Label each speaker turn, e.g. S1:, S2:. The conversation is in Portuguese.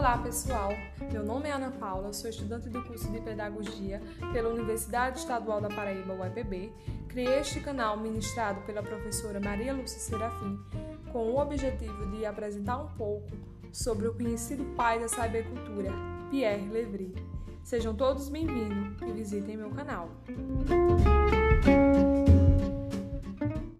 S1: Olá pessoal, meu nome é Ana Paula, sou estudante do curso de Pedagogia pela Universidade Estadual da Paraíba, UEPB. Criei este canal ministrado pela professora Maria Lúcia Serafim com o objetivo de apresentar um pouco sobre o conhecido pai da cybercultura, Pierre Levry. Sejam todos bem-vindos e visitem meu canal.